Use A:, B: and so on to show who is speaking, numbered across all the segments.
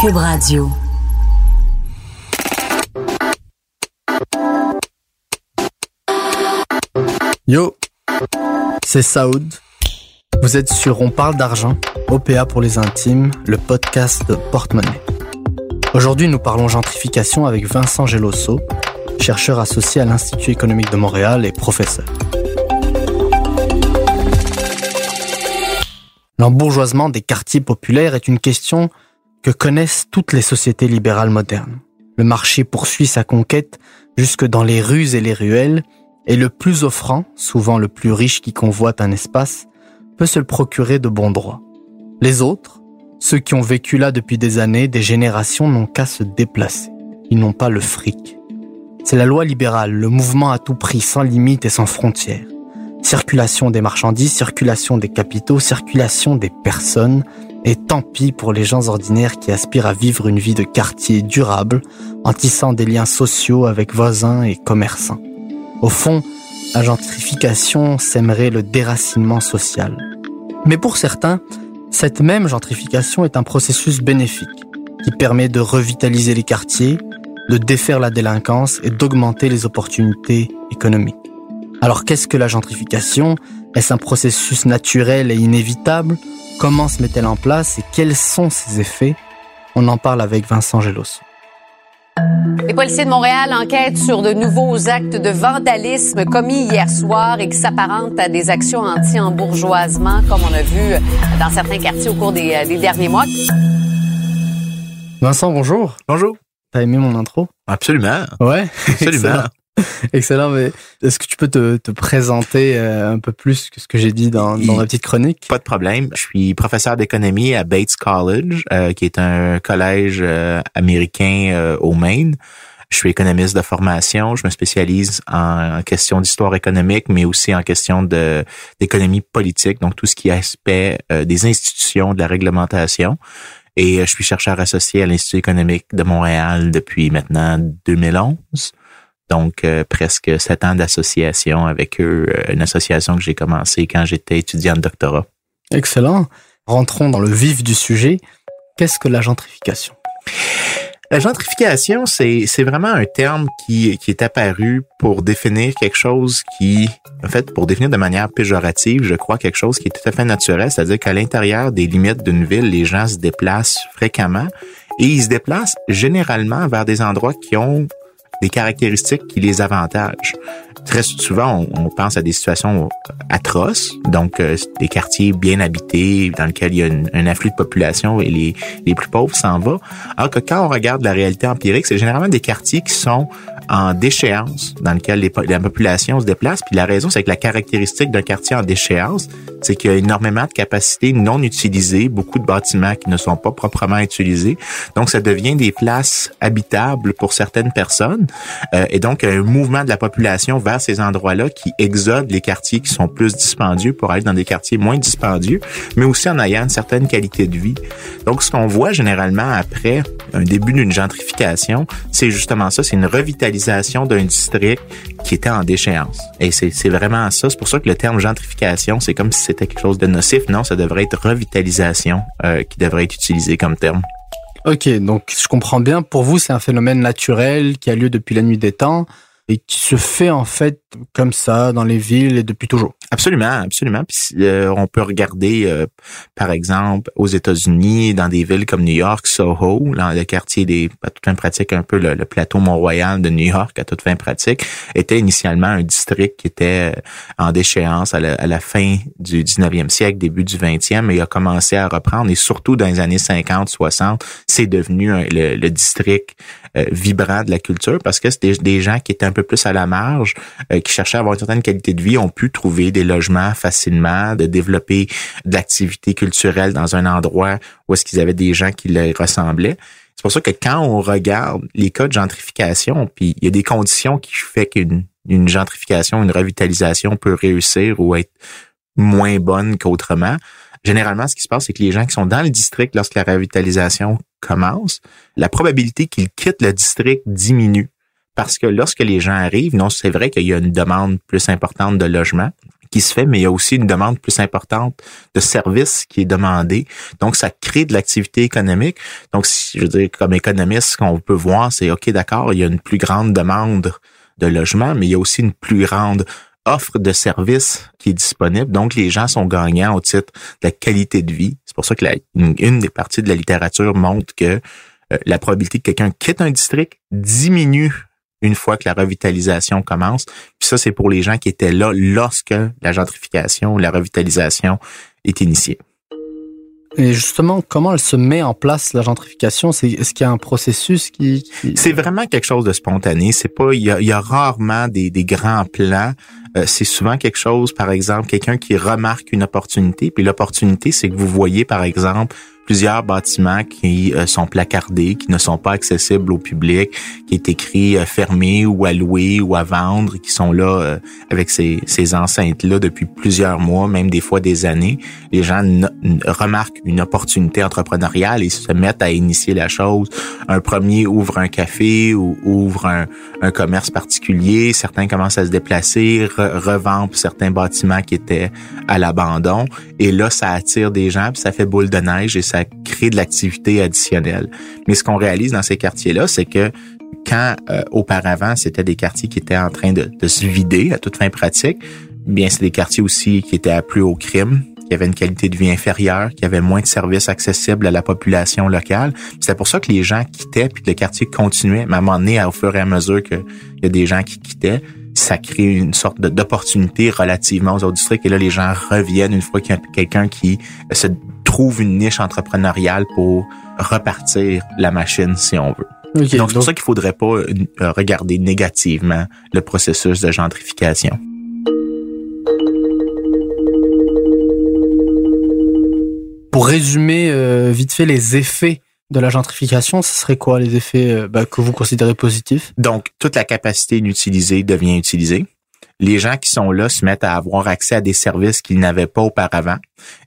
A: Cube Radio.
B: Yo, c'est Saoud. Vous êtes sur On parle d'argent, OPA pour les intimes, le podcast de Porte-Monnaie. Aujourd'hui, nous parlons gentrification avec Vincent Gelosso, chercheur associé à l'Institut économique de Montréal et professeur. L'embourgeoisement des quartiers populaires est une question que connaissent toutes les sociétés libérales modernes. Le marché poursuit sa conquête jusque dans les rues et les ruelles, et le plus offrant, souvent le plus riche qui convoite un espace, peut se le procurer de bon droit. Les autres, ceux qui ont vécu là depuis des années, des générations, n'ont qu'à se déplacer. Ils n'ont pas le fric. C'est la loi libérale, le mouvement à tout prix, sans limite et sans frontières. Circulation des marchandises, circulation des capitaux, circulation des personnes, et tant pis pour les gens ordinaires qui aspirent à vivre une vie de quartier durable, en tissant des liens sociaux avec voisins et commerçants. Au fond, la gentrification sèmerait le déracinement social. Mais pour certains, cette même gentrification est un processus bénéfique qui permet de revitaliser les quartiers, de défaire la délinquance et d'augmenter les opportunités économiques. Alors qu'est-ce que la gentrification? Est-ce un processus naturel et inévitable? Comment se met-elle en place et quels sont ses effets? On en parle avec Vincent Gelosso.
C: Les policiers de Montréal enquêtent sur de nouveaux actes de vandalisme commis hier soir et qui s'apparentent à des actions anti-embourgeoisement, comme on a vu dans certains quartiers au cours des, des derniers mois.
B: Vincent, bonjour.
D: Bonjour.
B: T'as aimé mon intro?
D: Absolument.
B: Ouais.
D: Absolument.
B: Excellent, mais est-ce que tu peux te, te présenter euh, un peu plus que ce que j'ai dit dans, dans ma petite chronique?
D: Pas de problème. Je suis professeur d'économie à Bates College, euh, qui est un collège euh, américain euh, au Maine. Je suis économiste de formation. Je me spécialise en, en question d'histoire économique, mais aussi en question de d'économie politique, donc tout ce qui est aspect euh, des institutions, de la réglementation. Et je suis chercheur associé à l'Institut économique de Montréal depuis maintenant 2011. Donc, euh, presque sept ans d'association avec eux, euh, une association que j'ai commencé quand j'étais étudiant de doctorat.
B: Excellent. Rentrons dans le vif du sujet. Qu'est-ce que la gentrification?
D: La gentrification, c'est, c'est vraiment un terme qui, qui est apparu pour définir quelque chose qui, en fait, pour définir de manière péjorative, je crois, quelque chose qui est tout à fait naturel, c'est-à-dire qu'à l'intérieur des limites d'une ville, les gens se déplacent fréquemment et ils se déplacent généralement vers des endroits qui ont des caractéristiques qui les avantagent. Très souvent, on, on pense à des situations atroces, donc euh, des quartiers bien habités dans lesquels il y a une, un afflux de population et les, les plus pauvres s'en vont. Alors que quand on regarde la réalité empirique, c'est généralement des quartiers qui sont en déchéance, dans lequel les, la population se déplace. Puis la raison, c'est que la caractéristique d'un quartier en déchéance, c'est qu'il y a énormément de capacités non utilisées, beaucoup de bâtiments qui ne sont pas proprement utilisés. Donc, ça devient des places habitables pour certaines personnes. Euh, et donc, un mouvement de la population vers ces endroits-là qui exode les quartiers qui sont plus dispendieux pour aller dans des quartiers moins dispendieux, mais aussi en ayant une certaine qualité de vie. Donc, ce qu'on voit généralement après un début d'une gentrification, c'est justement ça, c'est une revitalisation d'un district qui était en déchéance. Et c'est vraiment ça. C'est pour ça que le terme gentrification, c'est comme si c'était quelque chose de nocif. Non, ça devrait être revitalisation euh, qui devrait être utilisé comme terme.
B: Ok, donc je comprends bien. Pour vous, c'est un phénomène naturel qui a lieu depuis la nuit des temps et qui se fait en fait comme ça dans les villes et depuis toujours.
D: Absolument, absolument. Puis euh, on peut regarder, euh, par exemple, aux États-Unis, dans des villes comme New York, Soho, dans le quartier des à toute fin pratique, un peu le, plateau Mont-Royal de New York à toute fin pratique, était initialement un district qui était euh, en déchéance à la, fin du 19e siècle, début du 20e, et a commencé à reprendre. Et surtout dans les années 50, 60, c'est devenu le, district euh, vibrant de la culture parce que c'était des, gens qui étaient un peu plus à la marge, euh, qui cherchaient à avoir une certaine qualité de vie ont pu trouver des logements facilement, de développer de l'activité culturelle dans un endroit où est-ce qu'ils avaient des gens qui leur ressemblaient. C'est pour ça que quand on regarde les cas de gentrification, puis il y a des conditions qui font qu'une une gentrification, une revitalisation peut réussir ou être moins bonne qu'autrement. Généralement, ce qui se passe, c'est que les gens qui sont dans le district lorsque la revitalisation commence, la probabilité qu'ils quittent le district diminue. Parce que lorsque les gens arrivent, non, c'est vrai qu'il y a une demande plus importante de logement qui se fait, mais il y a aussi une demande plus importante de services qui est demandée. Donc, ça crée de l'activité économique. Donc, je veux dire, comme économiste, ce qu'on peut voir, c'est, OK, d'accord, il y a une plus grande demande de logement, mais il y a aussi une plus grande offre de services qui est disponible. Donc, les gens sont gagnants au titre de la qualité de vie. C'est pour ça que la, une, des parties de la littérature montre que euh, la probabilité que quelqu'un quitte un district diminue une fois que la revitalisation commence. Puis ça, c'est pour les gens qui étaient là lorsque la gentrification, la revitalisation est initiée.
B: Et justement, comment elle se met en place la gentrification? C'est est-ce qu'il y a un processus qui,
D: C'est vraiment quelque chose de spontané. C'est pas il y a, rarement des, des grands plans. Euh, c'est souvent quelque chose, par exemple, quelqu'un qui remarque une opportunité. Puis l'opportunité, c'est que vous voyez, par exemple, plusieurs bâtiments qui euh, sont placardés, qui ne sont pas accessibles au public, qui est écrit euh, fermé ou à louer ou à vendre, qui sont là euh, avec ces, ces enceintes-là depuis plusieurs mois, même des fois des années. Les gens remarquent une opportunité entrepreneuriale et se mettent à initier la chose. Un premier ouvre un café ou ouvre un, un commerce particulier. Certains commencent à se déplacer, revendent certains bâtiments qui étaient à l'abandon. Et là, ça attire des gens, puis ça fait boule de neige et ça créer de l'activité additionnelle. Mais ce qu'on réalise dans ces quartiers-là, c'est que quand euh, auparavant c'était des quartiers qui étaient en train de, se vider à toute fin pratique, bien c'est des quartiers aussi qui étaient à plus haut crime, qui avaient une qualité de vie inférieure, qui avaient moins de services accessibles à la population locale. C'est pour ça que les gens quittaient puis que le quartier continuait. Mais à un moment au fur et à mesure qu'il y a des gens qui quittaient, ça crée une sorte d'opportunité relativement aux autres districts. Et là, les gens reviennent une fois qu'il y a quelqu'un qui se trouve une niche entrepreneuriale pour repartir la machine, si on veut. donc, c'est pour ça qu'il faudrait pas euh, regarder négativement le processus de gentrification.
B: Pour résumer euh, vite fait les effets de la gentrification, ce serait quoi les effets euh, bah, que vous considérez positifs?
D: Donc, toute la capacité inutilisée devient utilisée les gens qui sont là se mettent à avoir accès à des services qu'ils n'avaient pas auparavant.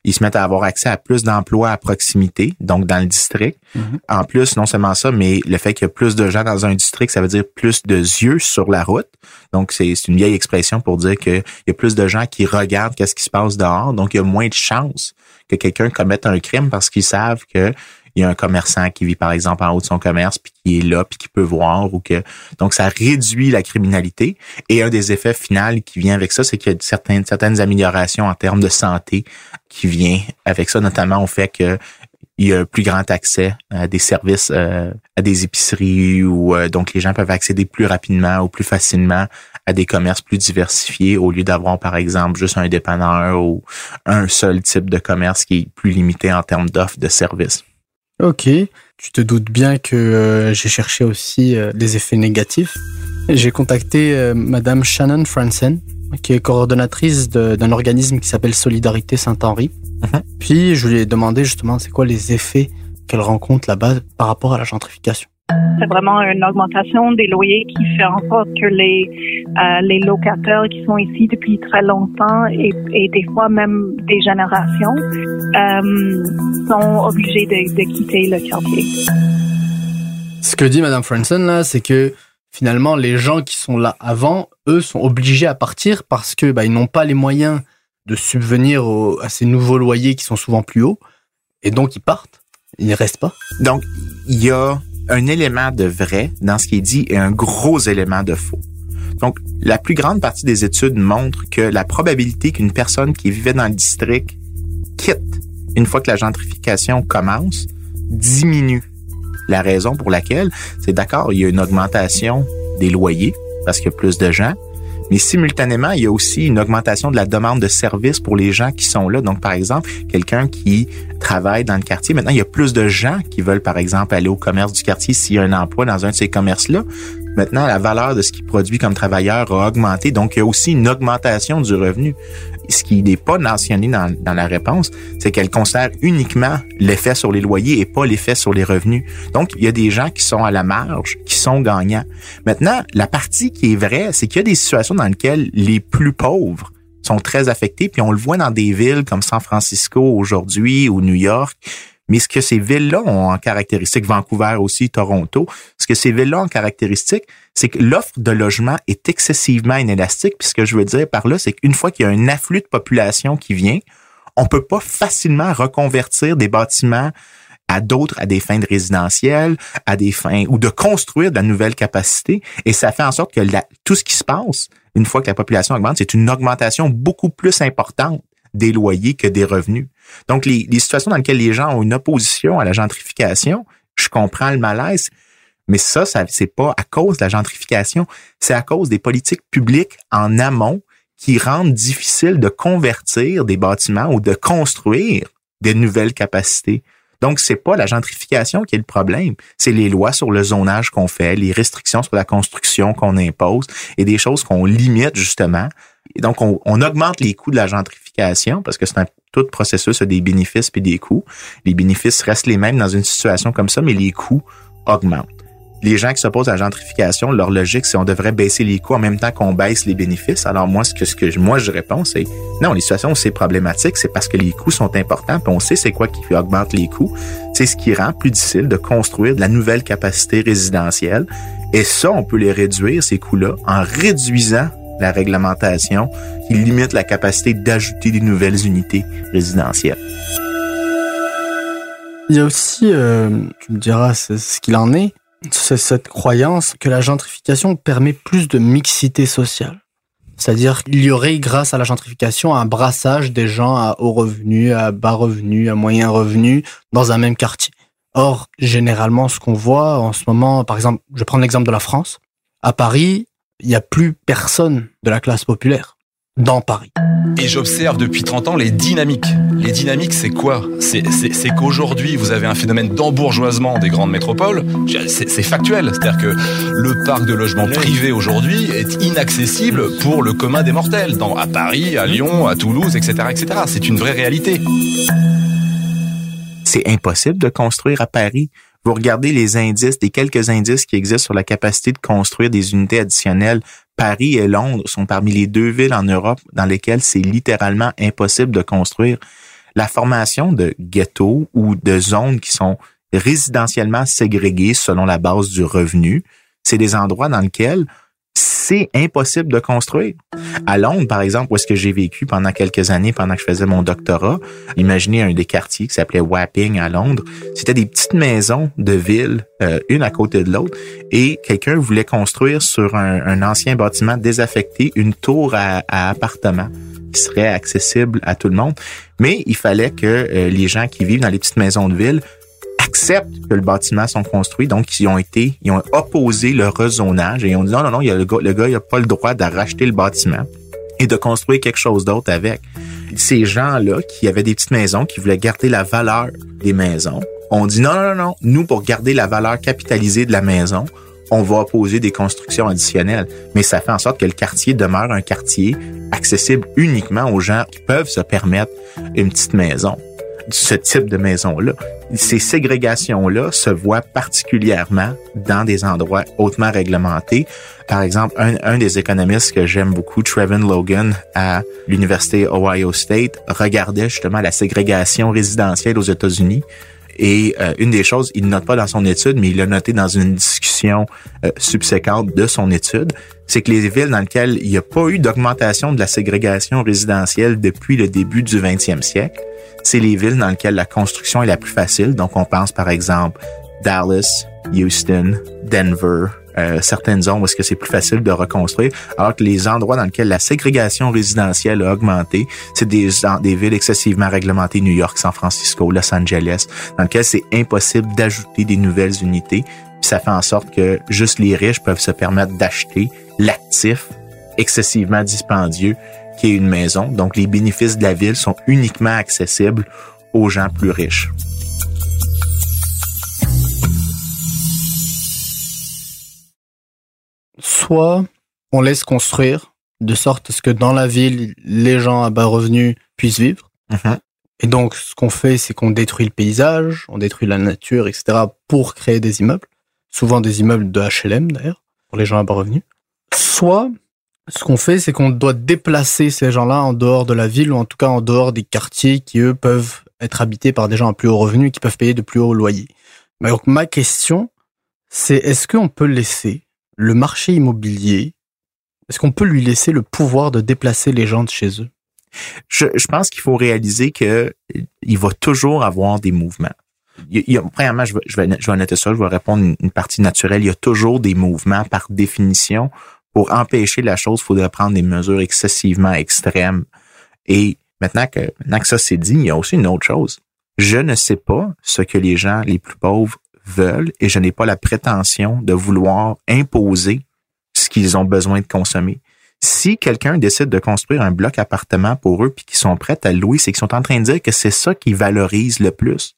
D: Ils se mettent à avoir accès à plus d'emplois à proximité, donc dans le district. Mhm. En plus, non seulement ça, mais le fait qu'il y a plus de gens dans un district, ça veut dire plus de yeux sur la route. Donc, c'est une vieille expression pour dire qu'il y a plus de gens qui regardent qu'est-ce qui se passe dehors. Donc, il y a moins de chances que quelqu'un commette un crime parce qu'ils savent que il y a un commerçant qui vit par exemple en haut de son commerce puis qui est là puis qui peut voir ou que donc ça réduit la criminalité et un des effets finaux qui vient avec ça c'est qu'il y a certaines certaines améliorations en termes de santé qui vient avec ça notamment au fait que il y a un plus grand accès à des services, euh, à des épiceries ou euh, donc les gens peuvent accéder plus rapidement ou plus facilement à des commerces plus diversifiés au lieu d'avoir par exemple juste un dépanneur ou un seul type de commerce qui est plus limité en termes d'offres de services.
B: Ok, tu te doutes bien que euh, j'ai cherché aussi euh, les effets négatifs. J'ai contacté euh, Madame Shannon Franzen, qui est coordonnatrice d'un organisme qui s'appelle Solidarité Saint-Henri. Mhm. Puis je lui ai demandé justement c'est quoi les effets qu'elle rencontre là-bas par rapport à la gentrification.
E: C'est vraiment une augmentation des loyers qui fait en sorte que les, euh, les locataires qui sont ici depuis très longtemps et, et des fois même des générations euh, sont obligés de, de, quitter le quartier.
B: Ce que dit Madame Franson là, c'est que finalement les gens qui sont là avant, eux, sont obligés à partir parce que bah, ils n'ont pas les moyens de subvenir à ces nouveaux loyers qui sont souvent plus hauts et donc ils partent. Ils ne restent pas.
D: Donc il y a un élément de vrai dans ce qui est dit et un gros élément de faux. Donc, la plus grande partie des études montrent que la probabilité qu'une personne qui vivait dans le district quitte une fois que la gentrification commence diminue. La raison pour laquelle, c'est d'accord, il y a une augmentation des loyers parce qu'il y a plus de gens, mais simultanément, il y a aussi une augmentation de la demande de services pour les gens qui sont là. Donc, par exemple, quelqu'un qui travaille dans le quartier, maintenant, il y a plus de gens qui veulent, par exemple, aller au commerce du quartier s'il y a un emploi dans un de ces commerces-là. Maintenant, la valeur de ce qu'il produit comme travailleur a augmenté, donc il y a aussi une augmentation du revenu. Ce qui n'est pas mentionné dans, la réponse, c'est qu'elle considère uniquement l'effet sur les loyers et pas l'effet sur les revenus. Donc, il y a des gens qui sont à la marge, qui sont gagnants. Maintenant, la partie qui est vraie, c'est qu'il y a des situations dans lesquelles les plus pauvres sont très affectés, puis on le voit dans des villes comme San Francisco aujourd'hui ou New York, mais ce que ces villes-là ont en caractéristique, Vancouver aussi, Toronto, ce que ces villes-là ont en caractéristique, c'est que l'offre de logement est excessivement inélastique. Puis ce que je veux dire par là, c'est qu'une fois qu'il y a un afflux de population qui vient, on peut pas facilement reconvertir des bâtiments à d'autres, à des fins de résidentiel, à des fins, ou de construire de la nouvelle capacité. Et ça fait en sorte que tout ce qui se passe, une fois que la population augmente, c'est une augmentation beaucoup plus importante des loyers que des revenus. Donc, les, situations dans lesquelles les gens ont une opposition à la gentrification, je comprends le malaise, mais ça, ça c'est pas à cause de la gentrification, c'est à cause des politiques publiques en amont qui rendent difficile de convertir des bâtiments ou de construire des nouvelles capacités. Donc, c'est pas la gentrification qui est le problème, c'est les lois sur le zonage qu'on fait, les restrictions sur la construction qu'on impose et des choses qu'on limite justement. Donc, on, augmente les coûts de la gentrification parce que c'est un tout processus a des bénéfices puis des coûts. Les bénéfices restent les mêmes dans une situation comme ça, mais les coûts augmentent les gens qui s'opposent à la gentrification, leur logique, c'est on devrait baisser les coûts en même temps qu'on baisse les bénéfices. Alors moi, ce que, ce que moi je réponds, c'est non, les situations où c'est problématique, c'est parce que les coûts sont importants, puis on sait c'est quoi qui augmente les coûts. C'est ce qui rend plus difficile de construire de la nouvelle capacité résidentielle. Et ça, on peut les réduire, ces coûts-là, en réduisant la réglementation qui limite la capacité d'ajouter des nouvelles unités résidentielles.
B: Il y a aussi, euh, tu me diras ce qu'il en est, c'est cette croyance que la gentrification permet plus de mixité sociale. C'est-à-dire qu'il y aurait, grâce à la gentrification, un brassage des gens à haut revenu, à bas revenu, à moyen revenu dans un même quartier. Or, généralement, ce qu'on voit en ce moment, par exemple, je prends l'exemple de la France. À Paris, il n'y a plus personne de la classe populaire dans Paris.
F: Et j'observe depuis 30 ans les dynamiques. Les dynamiques, c'est quoi? C'est qu'aujourd'hui, vous avez un phénomène d'embourgeoisement des grandes métropoles. C'est factuel. C'est-à-dire que le parc de logements privés aujourd'hui est inaccessible pour le commun des mortels. Dans, à Paris, à Lyon, à Toulouse, etc. etc. C'est une vraie réalité.
D: C'est impossible de construire à Paris vous regardez les indices, les quelques indices qui existent sur la capacité de construire des unités additionnelles Paris et Londres sont parmi les deux villes en Europe dans lesquelles c'est littéralement impossible de construire. La formation de ghettos ou de zones qui sont résidentiellement ségrégées selon la base du revenu, c'est des endroits dans lesquels c'est impossible de construire. À Londres, par exemple, où est-ce que j'ai vécu pendant quelques années, pendant que je faisais mon doctorat, imaginez un des quartiers qui s'appelait Wapping à Londres. C'était des petites maisons de ville, euh, une à côté de l'autre, et quelqu'un voulait construire sur un, ancien bâtiment désaffecté une tour à, appartements qui serait accessible à tout le monde. Mais il fallait que euh, les gens qui vivent dans les petites maisons de ville acceptent que le bâtiment sont construits, donc ils ont été, ils ont opposé le rezonage et ils ont dit non, non, non, il y a le gars, le gars, il a pas le droit de le bâtiment et de construire quelque chose d'autre avec. Ces gens-là qui avaient des petites maisons, qui voulaient garder la valeur des maisons, ont dit non, non, non, non, nous, pour garder la valeur capitalisée de la maison, on va opposer des constructions additionnelles. Mais ça fait en sorte que le quartier demeure un quartier accessible uniquement aux gens qui peuvent se permettre une petite maison ce type de maison-là. Ces ségrégations-là se voient particulièrement dans des endroits hautement réglementés. Par exemple, un, un des économistes que j'aime beaucoup, Trevin Logan, à l'Université Ohio State, regardait justement la ségrégation résidentielle aux États-Unis. Et euh, une des choses, il ne note pas dans son étude, mais il l'a noté dans une discussion euh, subséquente de son étude, c'est que les villes dans lesquelles il n'y a pas eu d'augmentation de la ségrégation résidentielle depuis le début du 20e siècle, c'est les villes dans lesquelles la construction est la plus facile. Donc, on pense par exemple Dallas, Houston, Denver, euh, certaines zones où est-ce que c'est plus facile de reconstruire, alors que les endroits dans lesquels la ségrégation résidentielle a augmenté, c'est des, des villes excessivement réglementées, New York, San Francisco, Los Angeles, dans lesquelles c'est impossible d'ajouter des nouvelles unités. Puis ça fait en sorte que juste les riches peuvent se permettre d'acheter l'actif excessivement dispendieux qui est une maison. Donc, les bénéfices de la ville sont uniquement accessibles aux gens plus riches.
B: Soit on laisse construire de sorte à ce que dans la ville, les gens à bas revenus puissent vivre.
D: Mhm.
B: Et donc, ce qu'on fait, c'est qu'on détruit le paysage, on détruit la nature, etc., pour créer des immeubles. Souvent des immeubles de HLM, d'ailleurs, pour les gens à bas revenus. Soit, ce qu'on fait, c'est qu'on doit déplacer ces gens-là en dehors de la ville, ou en tout cas en dehors des quartiers qui, eux, peuvent être habités par des gens à plus haut revenu, qui peuvent payer de plus hauts loyers. Mais Donc, ma question, c'est est-ce qu'on peut laisser le marché immobilier, est-ce qu'on peut lui laisser le pouvoir de déplacer les gens de chez eux?
D: Je, pense qu'il faut réaliser que il va toujours avoir des mouvements. Premièrement, je vais, je, vais, je vais ça, je vais répondre une, une partie naturelle. Il y a toujours des mouvements par définition. Pour empêcher la chose, il faudrait prendre des mesures excessivement extrêmes. Et maintenant que, maintenant que ça c'est dit, il y a aussi une autre chose. Je ne sais pas ce que les gens les plus pauvres veulent et je n'ai pas la prétention de vouloir imposer ce qu'ils ont besoin de consommer. Si quelqu'un décide de construire un bloc appartement pour eux puis qu'ils sont prêts à louer, c'est qu'ils sont en train de dire que c'est ça qui valorise le plus.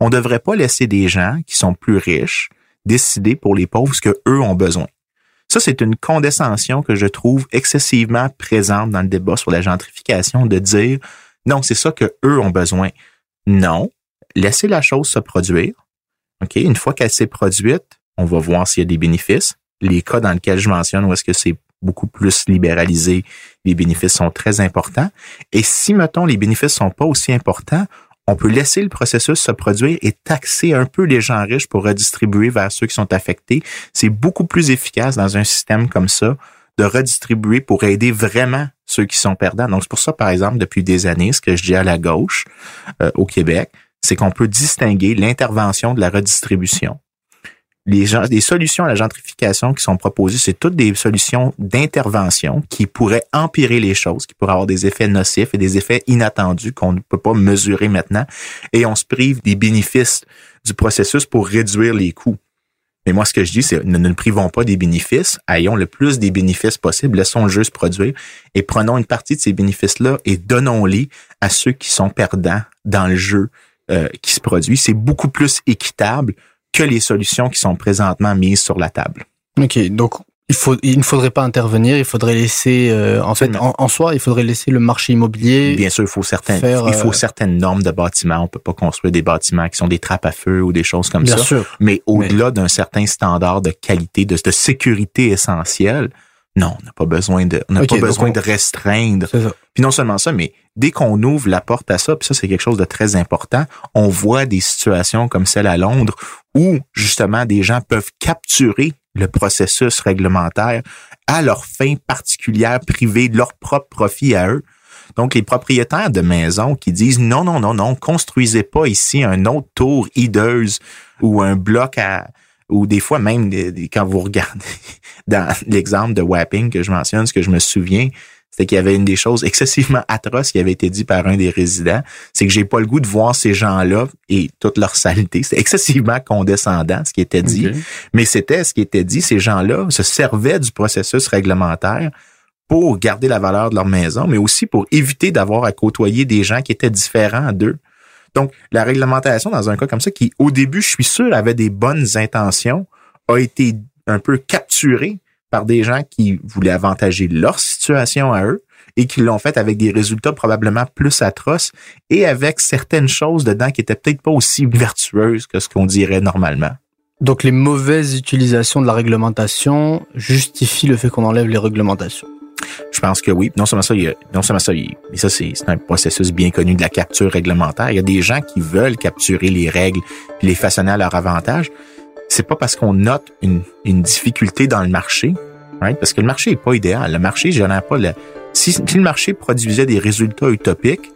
D: On ne devrait pas laisser des gens qui sont plus riches décider pour les pauvres ce que eux ont besoin. Ça, c'est une condescension que je trouve excessivement présente dans le débat sur la gentrification de dire non, c'est ça que eux ont besoin. Non, laissez la chose se produire. Une fois qu'elle s'est produite, on va voir s'il y a des bénéfices. Les cas dans lesquels je mentionne où est-ce que c'est beaucoup plus libéralisé, les bénéfices sont très importants. Et si, mettons, les bénéfices sont pas aussi importants, on peut laisser le processus se produire et taxer un peu les gens riches pour redistribuer vers ceux qui sont affectés. C'est beaucoup plus efficace dans un système comme ça de redistribuer pour aider vraiment ceux qui sont perdants. Donc, c'est pour ça, par exemple, depuis des années, ce que je dis à la gauche euh, au Québec, c'est qu'on peut distinguer l'intervention de la redistribution. Les, solutions à la gentrification qui sont proposées, c'est toutes des solutions d'intervention qui pourraient empirer les choses, qui pourraient avoir des effets nocifs et des effets inattendus qu'on ne peut pas mesurer maintenant. Et on se prive des bénéfices du processus pour réduire les coûts. Mais moi, ce que je dis, c'est ne nous privons pas des bénéfices, ayons le plus des bénéfices possible, laissons le jeu se produire et prenons une partie de ces bénéfices-là et donnons-les à ceux qui sont perdants dans le jeu euh, qui se produit. C'est beaucoup plus équitable que les solutions qui sont présentement mises sur la table.
B: Ok, donc il, faut, il ne faudrait pas intervenir, il faudrait laisser, euh, en fait, en, en, soi, il faudrait laisser le marché immobilier.
D: Bien sûr, il faut certaines,
B: faire,
D: il faut
B: euh,
D: certaines normes de bâtiments. On peut pas construire des bâtiments qui sont des trappes à feu ou des choses comme
B: Bien
D: ça.
B: sûr.
D: Mais au-delà d'un certain standard de qualité, de, de sécurité essentielle, non, on n'a pas besoin de, on n'a
B: Ok,
D: pas
B: donc
D: besoin
B: on-
D: de restreindre puis non seulement ça, mais dès qu'on ouvre la porte à ça, puis ça c'est quelque chose de très important, on voit des situations comme celle à Londres où justement des gens peuvent capturer le processus réglementaire à leur fin particulière privée, de leur propre profit à eux. Donc, les propriétaires de maisons qui disent non, non, non, non, construisez pas ici un autre tour hideuse ou un bloc à, ou des fois même des- des- quand vous regardez dans l'exemple de Wapping que je mentionne, ce que je me souviens, c'était qu'il y avait une des choses excessivement atroces qui avait été dit par un des résidents, c'est que j'ai pas le goût de voir ces gens-là et toute leur saleté. C'est excessivement condescendant ce qui était dit, mais c'était ce qui était dit. Ces gens-là se servaient du processus réglementaire pour garder la valeur de leur maison, mais aussi pour éviter d'avoir à côtoyer des gens qui étaient différents d'eux. Donc, la réglementation dans un cas comme ça, qui au début, je suis sûr, avait des bonnes intentions, a été un peu capturée par des gens qui voulaient avantager leur situation à eux et qui l'ont fait avec des résultats probablement plus atroces et avec certaines choses dedans qui étaient peut-être pas aussi vertueuses que ce qu'on dirait normalement.
B: Donc les mauvaises utilisations de la réglementation justifient le fait qu'on enlève les réglementations.
D: Pense que oui. Non seulement ça, il y a, non seulement ça, mais ça c'est un processus bien connu de la capture réglementaire. Il y a des gens qui veulent capturer les règles puis les façonner à leur avantage. C'est pas parce qu'on note une, une difficulté dans le marché, parce que le marché est pas idéal. Le marché pas le. Si, si le marché produisait des résultats utopiques,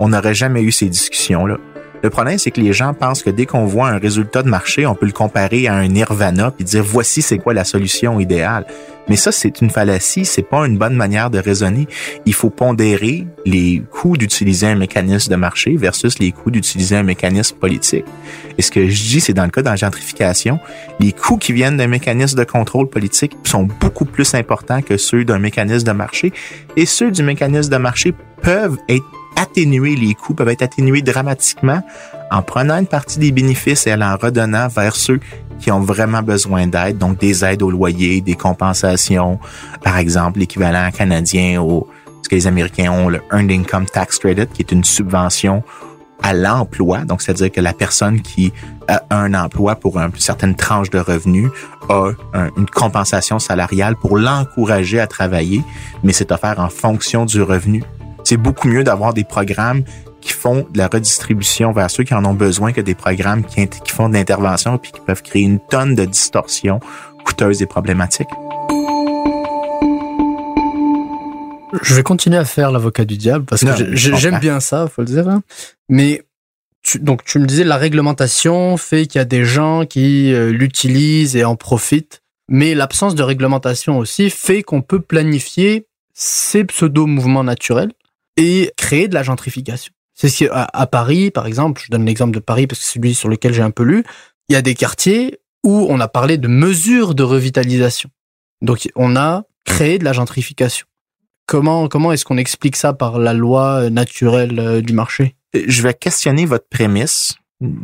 D: on n'aurait jamais eu ces discussions-là. Le problème, c'est que les gens pensent que dès qu'on voit un résultat de marché, on peut le comparer à un nirvana puis dire voici c'est quoi la solution idéale. Mais ça, c'est une fallacie, c'est pas une bonne manière de raisonner. Il faut pondérer les coûts d'utiliser un mécanisme de marché versus les coûts d'utiliser un mécanisme politique. Et ce que je dis, c'est dans le cas de la gentrification, les coûts qui viennent d'un mécanisme de contrôle politique sont beaucoup plus importants que ceux d'un mécanisme de marché. Et ceux du mécanisme de marché peuvent être atténuer les coûts, peuvent être atténués dramatiquement en prenant une partie des bénéfices et en redonnant vers ceux qui ont vraiment besoin d'aide, donc des aides au loyer, des compensations, par exemple l'équivalent canadien au ce que les Américains ont le Earned Income Tax Credit, qui est une subvention à l'emploi, donc c'est-à-dire que la personne qui a un emploi pour une certaine tranche de revenus a une compensation salariale pour l'encourager à travailler, mais c'est offert en fonction du revenu. C'est beaucoup mieux d'avoir des programmes qui font de la redistribution vers ceux qui en ont besoin que des programmes qui, qui font de l'intervention puis qui peuvent créer une tonne de distorsions coûteuses et problématiques.
B: Je vais continuer à faire l'avocat du diable parce que j'aime bien ça, faut le dire. Hein. Mais tu, donc tu me disais la réglementation fait qu'il y a des gens qui euh, l'utilisent et en profitent, mais l'absence de réglementation aussi fait qu'on peut planifier ces pseudo mouvements naturels et créer de la gentrification. C'est ce qui à, Paris, par exemple, je donne l'exemple de Paris parce que c'est celui sur lequel j'ai un peu lu. Il y a des quartiers où on a parlé de mesures de revitalisation. Donc on a créé de la gentrification. Comment, comment est-ce qu'on explique ça par la loi naturelle euh, du marché?
D: Je vais questionner votre prémisse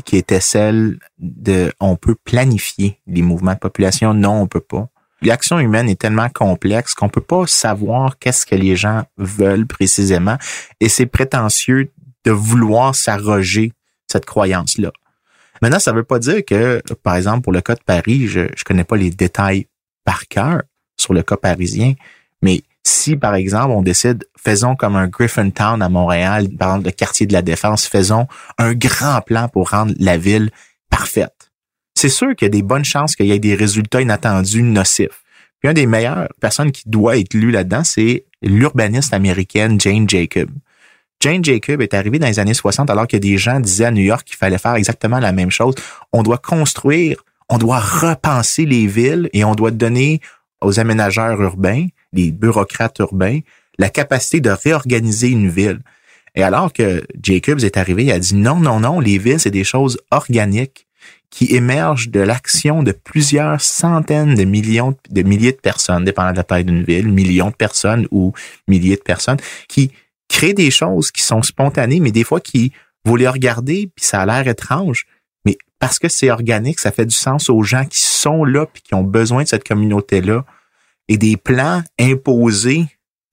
D: qui était celle de on peut planifier les mouvements de population. Non, on peut pas. L'action humaine est tellement complexe qu'on peut pas savoir qu'est-ce que les gens veulent précisément et c'est prétentieux de vouloir s'arroger cette croyance-là. Maintenant, ça veut pas dire que, par exemple, pour le cas de Paris, je, je connais pas les détails par cœur sur le cas parisien, mais si, par exemple, on décide, faisons comme un Griffintown à Montréal, par exemple, le quartier de la Défense, faisons un grand plan pour rendre la ville parfaite. C'est sûr qu'il y a des bonnes chances qu'il y ait des résultats inattendus nocifs. Puis une des meilleures personnes qui doit être lue là-dedans, c'est l'urbaniste américaine Jane Jacob. Jane Jacob est arrivée dans les années 60 alors que des gens disaient à New York qu'il fallait faire exactement la même chose. On doit construire, on doit repenser les villes et on doit donner aux aménageurs urbains les bureaucrates urbains, la capacité de réorganiser une ville. Et alors que Jacobs est arrivé, il a dit non, non, non, les villes, c'est des choses organiques qui émergent de l'action de plusieurs centaines de millions de milliers de personnes, dépendant de la taille d'une ville, millions de personnes ou milliers de personnes, qui créent des choses qui sont spontanées, mais des fois qui, vous les regardez, puis ça a l'air étrange, mais parce que c'est organique, ça fait du sens aux gens qui sont là, puis qui ont besoin de cette communauté-là. Et des plans imposés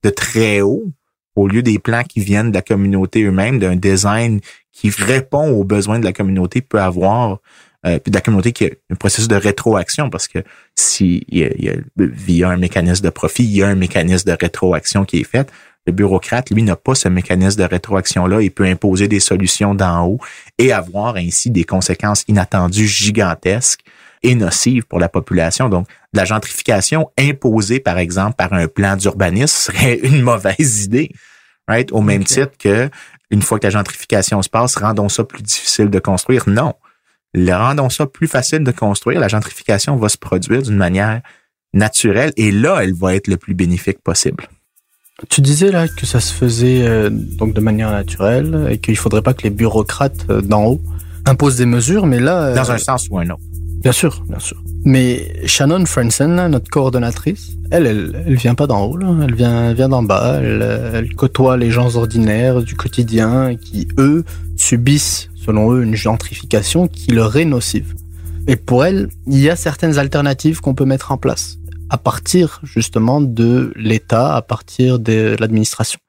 D: de très haut au lieu des plans qui viennent de la communauté eux-mêmes, d'un design qui répond aux besoins de la communauté peut avoir euh, puis de la communauté qui a un processus de rétroaction parce que si il y, a, via un mécanisme de profit, il y a un mécanisme de rétroaction qui est fait. Le bureaucrate, lui, n'a pas ce mécanisme de rétroaction-là. Il peut imposer des solutions d'en haut et avoir ainsi des conséquences inattendues gigantesques et nocive pour la population. Donc, la gentrification imposée, par exemple, par un plan d'urbanisme serait une mauvaise idée. Right? Au même titre que, une fois que la gentrification se passe, rendons ça plus difficile de construire. Non. Rendons ça plus facile de construire. La gentrification va se produire d'une manière naturelle et là, elle va être le plus bénéfique possible.
B: Tu disais là que ça se faisait euh, donc de manière naturelle et qu'il faudrait pas que les bureaucrates euh, d'en haut imposent des mesures, mais là...
D: Euh, Dans un sens ou un autre.
B: Bien sûr, bien sûr. Mais Shannon Franson, notre coordonnatrice, elle, elle, elle vient pas d'en haut, là. elle vient, vient d'en bas. Elle, elle, côtoie les gens ordinaires du quotidien qui, eux, subissent, selon eux, une gentrification qui leur est nocive. Et pour elle, il y a certaines alternatives qu'on peut mettre en place à partir justement de l'État, à partir de l'administration.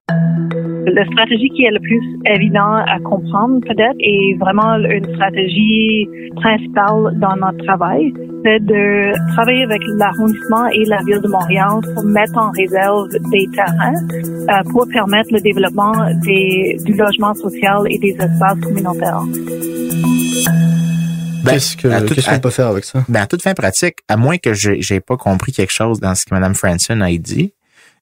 E: La stratégie qui est le plus évident à comprendre peut-être est vraiment une stratégie principale dans notre travail, c'est de travailler avec l'arrondissement et la ville de Montréal pour mettre en réserve des terrains euh, pour permettre le développement du logement social et des espaces communautaires.
B: Ben, qu'est-ce qu'on peut faire avec ça?
D: Ben, à toute fin pratique, à moins que j'ai pas compris quelque chose dans ce que Mme Franson a dit,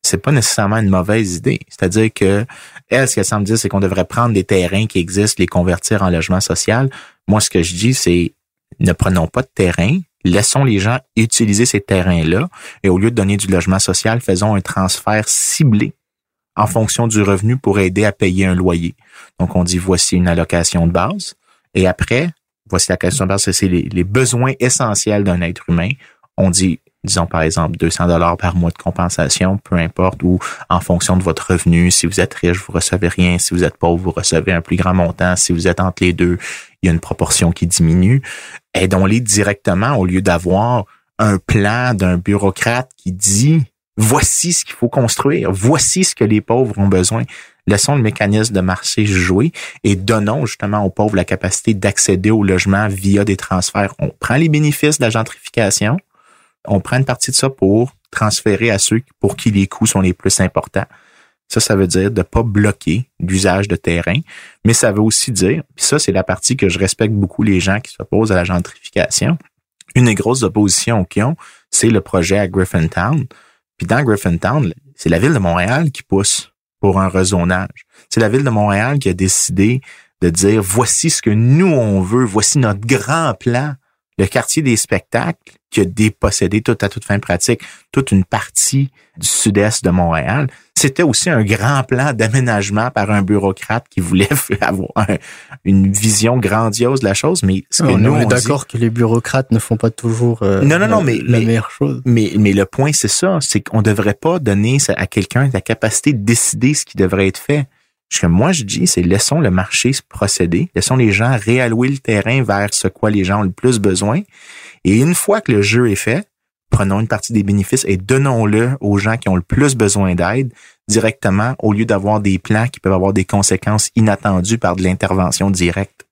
D: c'est pas nécessairement une mauvaise idée. C'est-à-dire que elle, ce qu'elle semble dire, c'est qu'on devrait prendre des terrains qui existent, les convertir en logement social. Moi, ce que je dis, c'est ne prenons pas de terrain, laissons les gens utiliser ces terrains-là et au lieu de donner du logement social, faisons un transfert ciblé en fonction du revenu pour aider à payer un loyer. Donc, on dit voici une allocation de base et après, voici la question de base, c'est les, les besoins essentiels d'un être humain. On dit disons par exemple 200 dollars par mois de compensation, peu importe, ou en fonction de votre revenu. Si vous êtes riche, vous recevez rien. Si vous êtes pauvre, vous recevez un plus grand montant. Si vous êtes entre les deux, il y a une proportion qui diminue. Aidons-les directement au lieu d'avoir un plan d'un bureaucrate qui dit voici ce qu'il faut construire, voici ce que les pauvres ont besoin. Laissons le mécanisme de marché jouer et donnons justement aux pauvres la capacité d'accéder au logement via des transferts. On prend les bénéfices de la gentrification, on prend une partie de ça pour transférer à ceux pour qui les coûts sont les plus importants. Ça, ça veut dire de pas bloquer l'usage de terrain, mais ça veut aussi dire, puis ça, c'est la partie que je respecte beaucoup les gens qui s'opposent à la gentrification. Une des grosses oppositions qu'ils ont, c'est le projet à Griffintown. Puis dans Griffintown, c'est la ville de Montréal qui pousse pour un rezonage. C'est la ville de Montréal qui a décidé de dire voici ce que nous on veut, voici notre grand plan le quartier des spectacles qui a dépossédé tout à toute fin pratique toute une partie du sud-est de Montréal, c'était aussi un grand plan d'aménagement par un bureaucrate qui voulait avoir une vision grandiose de la chose. Mais ce que
B: on
D: nous,
B: est d'accord que les bureaucrates ne font pas toujours euh,
D: Non, non, non,
B: la,
D: mais-
B: la
D: mais-
B: meilleure chose.
D: Mais, mais le point, c'est ça, c'est qu'on devrait pas donner à quelqu'un la capacité de décider ce qui devrait être fait. Ce que moi, je dis, c'est laissons le marché se procéder, laissons les gens réallouer le terrain vers ce quoi les gens ont le plus besoin. Et une fois que le jeu est fait, prenons une partie des bénéfices et donnons-le aux gens qui ont le plus besoin d'aide directement au lieu d'avoir des plans qui peuvent avoir des conséquences inattendues par de l'intervention directe.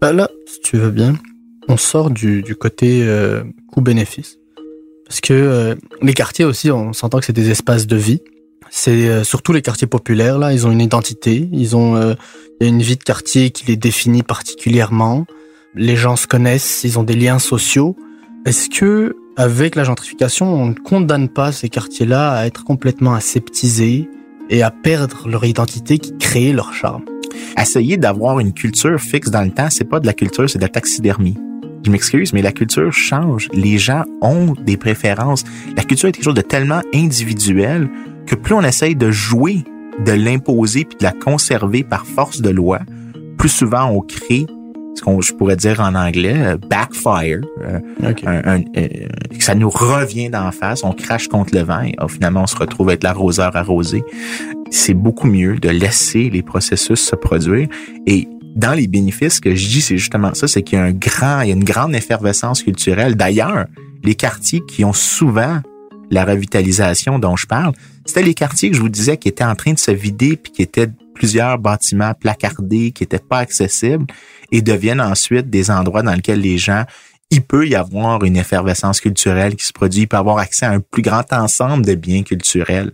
B: Bah là, si tu veux bien, on sort du, côté euh, coût-bénéfice. Parce que euh, les quartiers aussi, on s'entend que c'est des espaces de vie. C'est euh, surtout les quartiers populaires, là, ils ont une identité, ils ont une vie de quartier qui les définit particulièrement. Les gens se connaissent, ils ont des liens sociaux. Est-ce que avec la gentrification, on ne condamne pas ces quartiers-là à être complètement aseptisés et à perdre leur identité qui crée leur charme?
D: Essayer d'avoir une culture fixe dans le temps, c'est pas de la culture, c'est de la taxidermie. Je m'excuse, mais la culture change. Les gens ont des préférences. La culture est quelque chose de tellement individuel que plus on essaye de jouer, de l'imposer puis de la conserver par force de loi, plus souvent on crée ce qu'on je pourrais dire en anglais euh, backfire, euh,
B: Ok.
D: un- un- euh, ça nous revient d'en face, on crache contre le vent et oh, finalement on se retrouve être l'arroseur arrosé. C'est beaucoup mieux de laisser les processus se produire et dans les bénéfices, ce que je dis, c'est justement ça, c'est qu'il y a un grand, il y a une grande effervescence culturelle. D'ailleurs, les quartiers qui ont souvent la revitalisation dont je parle, c'était les quartiers que je vous disais qui étaient en train de se vider puis qui étaient plusieurs bâtiments placardés, qui étaient pas accessibles et deviennent ensuite des endroits dans lesquels les gens, il peut y avoir une effervescence culturelle qui se produit, il peut avoir accès à un plus grand ensemble de biens culturels.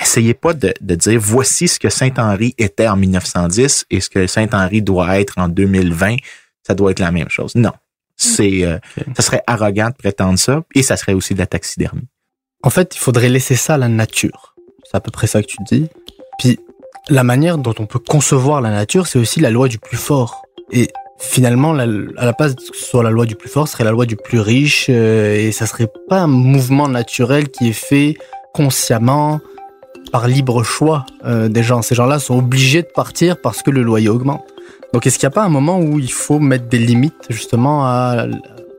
D: Essayez pas de, de dire voici ce que Saint-Henri était en 1910 et ce que Saint-Henri doit être en 2020, ça doit être la même chose. Non. C'est euh, ça serait arrogant de prétendre ça et ça serait aussi de la taxidermie.
B: En fait, il faudrait laisser ça à la nature. C'est à peu près ça que tu dis. Puis, la manière dont on peut concevoir la nature, c'est aussi la loi du plus fort. Et finalement, la- à la place soit la loi du plus fort, serait la loi du plus riche, euh, et ça serait pas un mouvement naturel qui est fait consciemment par libre choix euh, des gens. Ces gens-là sont obligés de partir parce que le loyer augmente. Donc, est-ce qu'il n'y a pas un moment où il faut mettre des limites justement à,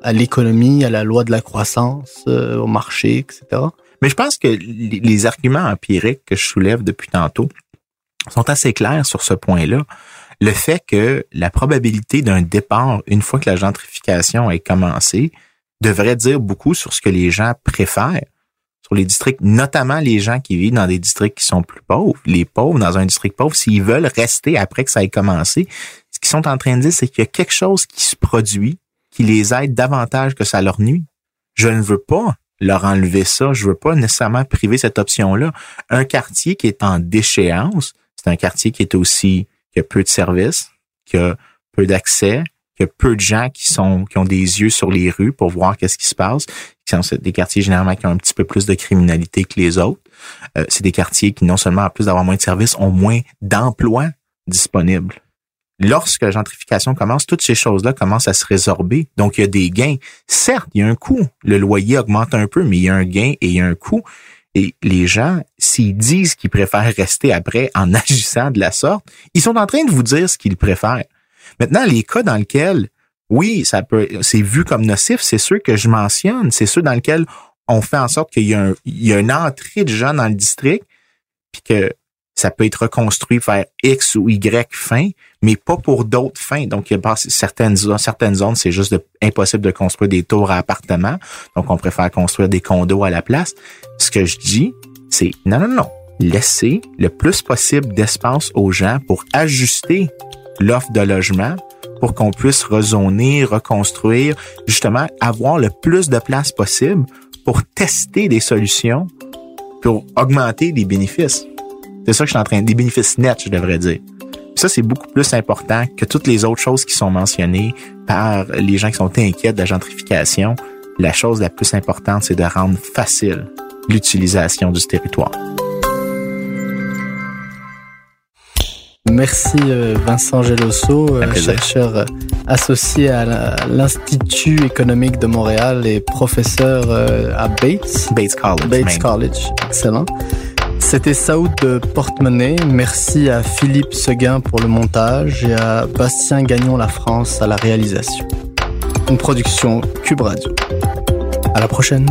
B: à l'économie, à la loi de la croissance, euh, au marché, etc.
D: Mais je pense que les arguments empiriques que je soulève depuis tantôt sont assez clairs sur ce point-là. Le fait que la probabilité d'un départ, une fois que la gentrification est commencée, devrait dire beaucoup sur ce que les gens préfèrent sur les districts, notamment les gens qui vivent dans des districts qui sont plus pauvres. Les pauvres dans un district pauvre, s'ils veulent rester après que ça ait commencé, ce qu'ils sont en train de dire, c'est qu'il y a quelque chose qui se produit qui les aide davantage que ça leur nuit. Je ne veux pas leur enlever ça. Je veux pas nécessairement priver cette option-là. Un quartier qui est en déchéance, c'est un quartier qui est aussi, qui a peu de services, qui a peu d'accès, qui a peu de gens qui sont, qui ont des yeux sur les rues pour voir qu'est-ce qui se passe. sont des quartiers généralement qui ont un petit peu plus de criminalité que les autres. Euh, c'est des quartiers qui, non seulement, en plus d'avoir moins de services, ont moins d'emplois disponibles. Lorsque la gentrification commence, toutes ces choses-là commencent à se résorber. Donc, il y a des gains. Certes, il y a un coût. Le loyer augmente un peu, mais il y a un gain et il y a un coût. Et les gens, s'ils disent qu'ils préfèrent rester après en agissant de la sorte, ils sont en train de vous dire ce qu'ils préfèrent. Maintenant, les cas dans lesquels, oui, ça peut, c'est vu comme nocif, c'est ceux que je mentionne, c'est ceux dans lesquels on fait en sorte qu'il y a, une entrée de gens dans le district, puis que ça peut être reconstruit vers X ou Y fin, mais pas pour d'autres fins. Donc, il certaines, certaines zones, c'est juste impossible de construire des tours à appartements. Donc, on préfère construire des condos à la place. Ce que je dis, c'est non, non, non. Laissez le plus possible d'espace aux gens pour ajuster l'offre de logement pour qu'on puisse rezoner, reconstruire, justement avoir le plus de place possible pour tester des solutions pour augmenter les bénéfices. C'est ça que je suis en train, des bénéfices nets, je devrais dire. ça, c'est beaucoup plus important que toutes les autres choses qui sont mentionnées par les gens qui sont inquiets de la gentrification. La chose la plus importante, c'est de rendre facile l'utilisation du territoire.
B: Merci euh, Vincent Geloso, euh, chercheur euh, associé à l'Institut économique de Montréal et professeur à Bates.
D: Bates College.
B: Bates College, excellent. C'était Saoud de Portemonnaie. Merci à Philippe Seguin pour le montage et à Bastien Gagnon La France à la réalisation. Une production Cube Radio. À la prochaine.